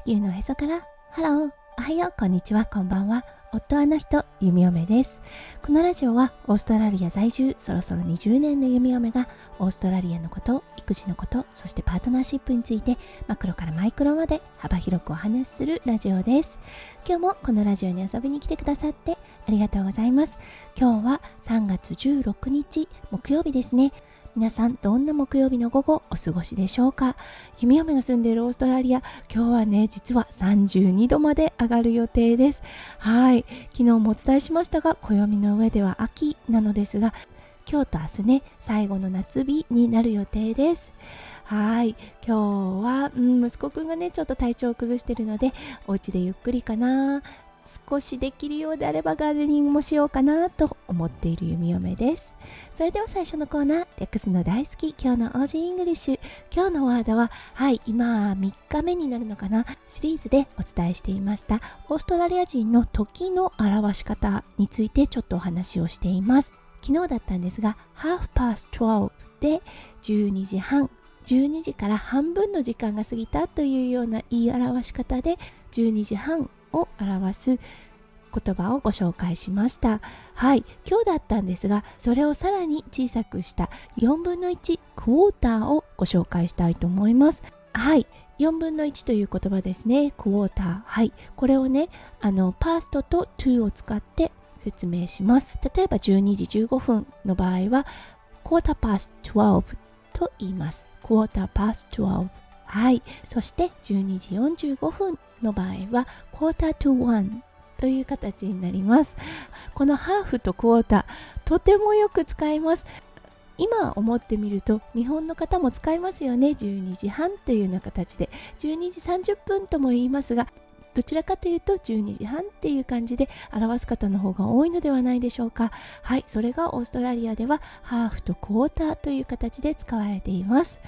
地球のおへそから。ハローおはようこんにちは。こんばんは。夫はの人弓嫁です。このラジオはオーストラリア在住そろそろ20年の弓嫁がオーストラリアのこと育児のことそしてパートナーシップについてマクロからマイクロまで幅広くお話しするラジオです。今日もこのラジオに遊びに来てくださってありがとうございます。今日は3月16日木曜日ですね。皆さんどんな木曜日の午後お過ごしでしょうか？弓嫁が住んでいるオーストラリア今日はね実は32度まで上がる予定です。はい。昨日もお伝えしましたが暦の上では秋なのですが今日と明日ね最後の夏日になる予定です。はい。今日は、うん、息子くんがねちょっと体調を崩してるのでお家でゆっくりかな。少しできるようであればガーデニングもしようかなと思っている弓嫁ですそれでは最初のコーナーレックスの大好き今日の OG イングリッシュ今日のワードははい今3日目になるのかな？シリーズでお伝えしていました。オーストラリア人の時の表し方についてちょっとお話をしています。昨日だったんですが half past 12で12時半。12時から半分の時間が過ぎたというような言い表し方で12時半を表す言葉をご紹介しました。はい。今日だったんですがそれをさらに小さくした4分の1クォーターをご紹介したいと思います。はい。4分の1という言葉ですね。クォーター。はい。これをねあのパーストと to を使って説明します。例えば12時15分の場合は quarter past 12と言います。quarter past 12はい。そして12時45分の場合は quarter to one という形になります。このハーフとクォーター、とてもよく使います。今思ってみると日本の方も使いますよね12時半というような形で12時30分とも言いますがどちらかというと12時半っていう感じで表す方の方が多いのではないでしょうかはいそれがオーストラリアではハーフとクォーターという形で使われています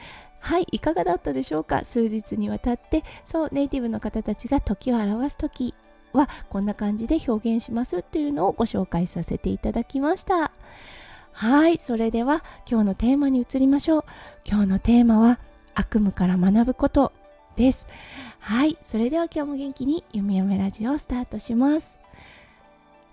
はいいかがだったでしょうか？数日にわたってそうネイティブの方たちが時を表す時はこんな感じで表現しますっていうのをご紹介させていただきました。はいそれでは今日のテーマに移りましょう。今日のテーマは悪夢から学ぶことです。はいそれでは今日も元気に読み読めラジオをスタートします。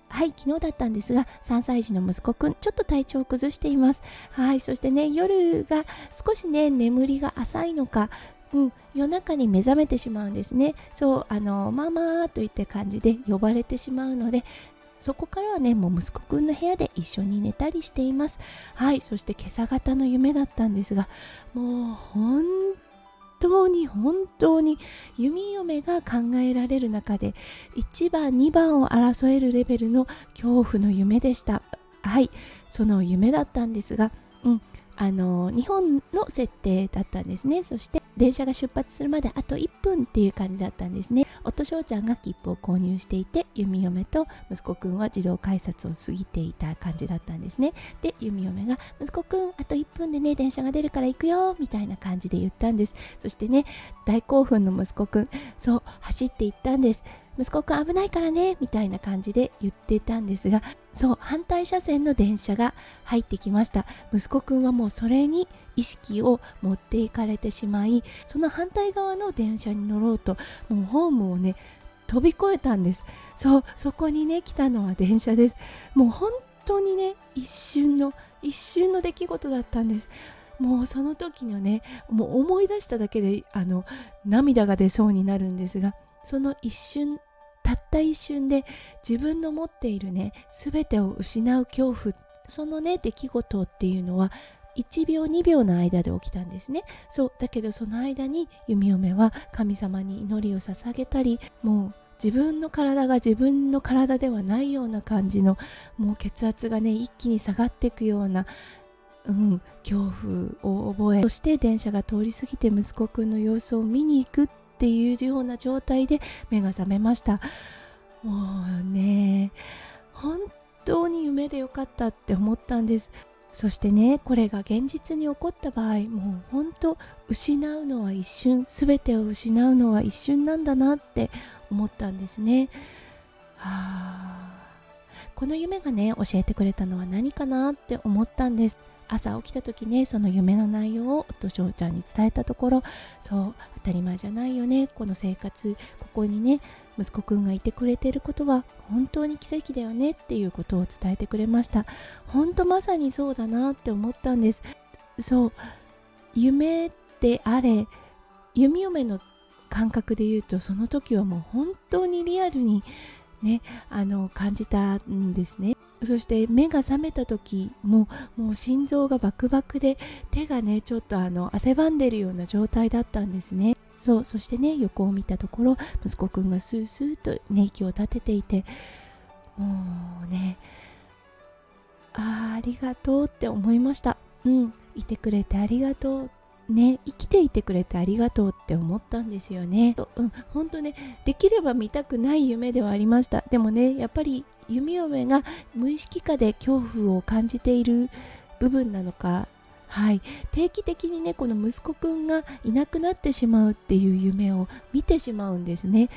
はい昨日だったんですが3歳児の息子くんちょっと体調を崩していますはいそしてね夜が少しね眠りが浅いのかうん、夜中に目覚めてしまうんですね。そう、あの、ママといった感じで呼ばれてしまうので、そこからはね、もう息子くんの部屋で一緒に寝たりしています。はい、そして今朝方の夢だったんですが、もう本当に本当に弓嫁が考えられる中で1番2番を争えるレベルの恐怖の夢でした。はい。その夢だったんですがうん。あの日本の設定だったんですね。そして電車が出発するまであと1分っていう感じだったんですね。夫翔ちゃんが切符を購入していて弓嫁と息子くんは自動改札を過ぎていた感じだったんですね。で弓嫁が息子くんあと1分でね電車が出るから行くよみたいな感じで言ったんです。そしてね大興奮の息子くんそう走って行ったんです。息子くん危ないからねみたいな感じで言ってたんですがそう反対車線の電車が入ってきました。息子くんはもうそれに意識を持っていかれてしまいその反対側の電車に乗ろうともうホームをね飛び越えたんです。そうそこにね来たのは電車です。もう本当にね一瞬の一瞬の出来事だったんです。もうその時のねもう思い出しただけであの涙が出そうになるんですがその一瞬たった一瞬で自分の持っているね全てを失う恐怖そのね出来事っていうのは1秒2秒の間で起きたんですね。そうだけどその間に弓嫁は神様に祈りを捧げたりもう自分の体が自分の体ではないような感じのもう血圧がね一気に下がっていくようなうん、恐怖を覚えそして電車が通り過ぎて息子くんの様子を見に行くっっていうような状態で目が覚めました。もうね本当に夢でよかったって思ったんです。そしてねこれが現実に起こった場合もう本当失うのは一瞬全てを失うのは一瞬なんだなって思ったんですね。はあこの夢がね教えてくれたのは何かなって思ったんです。朝起きた時ねその夢の内容を夫翔ちゃんに伝えたところそう当たり前じゃないよね。この生活ここにね息子くんがいてくれてることは本当に奇跡だよねっていうことを伝えてくれました。本当まさにそうだなって思ったんです。そう夢であれ弓嫁の感覚で言うとその時はもう本当にリアルにねあの感じたんですね。そして目が覚めた時ももう心臓がバクバクで手がねちょっとあの汗ばんでるような状態だったんですね。そうそしてね横を見たところ息子くんがスースーと、ね、息を立てていてもうねあありがとうって思いました。うんいてくれてありがとう。ね、生きていてくれてありがとうって思ったんですよね。うん、本当ね、できれば見たくない夢ではありました。でもね、やっぱり弓嫁が無意識下で恐怖を感じている部分なのか、はい、定期的にね、この息子くんがいなくなってしまうっていう夢を見てしまうんですね。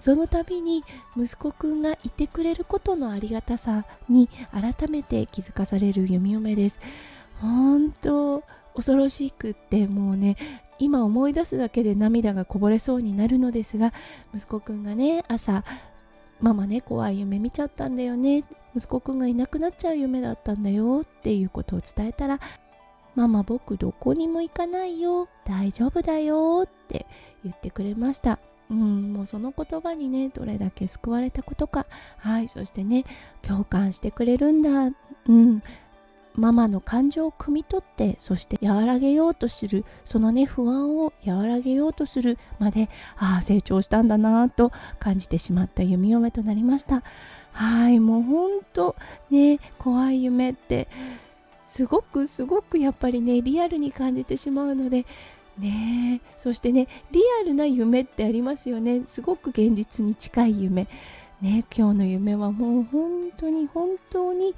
その度に息子くんがいてくれることのありがたさに改めて気づかされる弓嫁です。本当恐ろしくってもうね今思い出すだけで涙がこぼれそうになるのですが息子くんがね朝ママね怖い夢見ちゃったんだよね。息子くんがいなくなっちゃう夢だったんだよ。っていうことを伝えたらママ僕どこにも行かないよ。大丈夫だよ。って言ってくれました。うんもうその言葉にねどれだけ救われたことか。はいそしてね共感してくれるんだ。うん。ママの感情を汲み取ってそして和らげようとするそのね不安を和らげようとするまでああ成長したんだなと感じてしまった弓嫁となりました。はいもうほんとね怖い夢ってすごくすごくやっぱりねリアルに感じてしまうのでねそしてねリアルな夢ってありますよね。すごく現実に近い夢。ね今日の夢はもう本当に本当に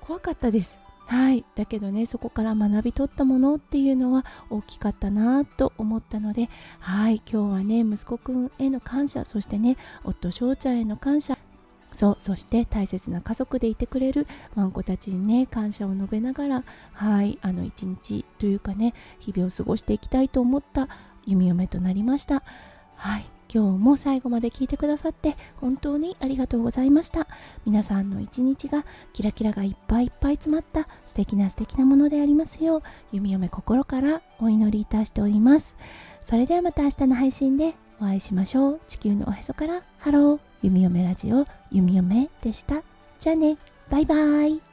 怖かったです。はい。だけどねそこから学び取ったものっていうのは大きかったなと思ったのではい。今日はね息子くんへの感謝そしてね夫翔ちゃんへの感謝。そう。そして大切な家族でいてくれるワンコたちにね感謝を述べながらはい。あの一日というかね日々を過ごしていきたいと思った弓嫁となりました。はい。今日も最後まで聞いてくださって本当にありがとうございました。皆さんの一日がキラキラがいっぱいいっぱい詰まった素敵な素敵なものでありますよう、弓嫁心からお祈りいたしております。それではまた明日の配信でお会いしましょう。地球のおへそからハロー、弓嫁ラジオ、弓嫁でした。じゃあね、バイバイ。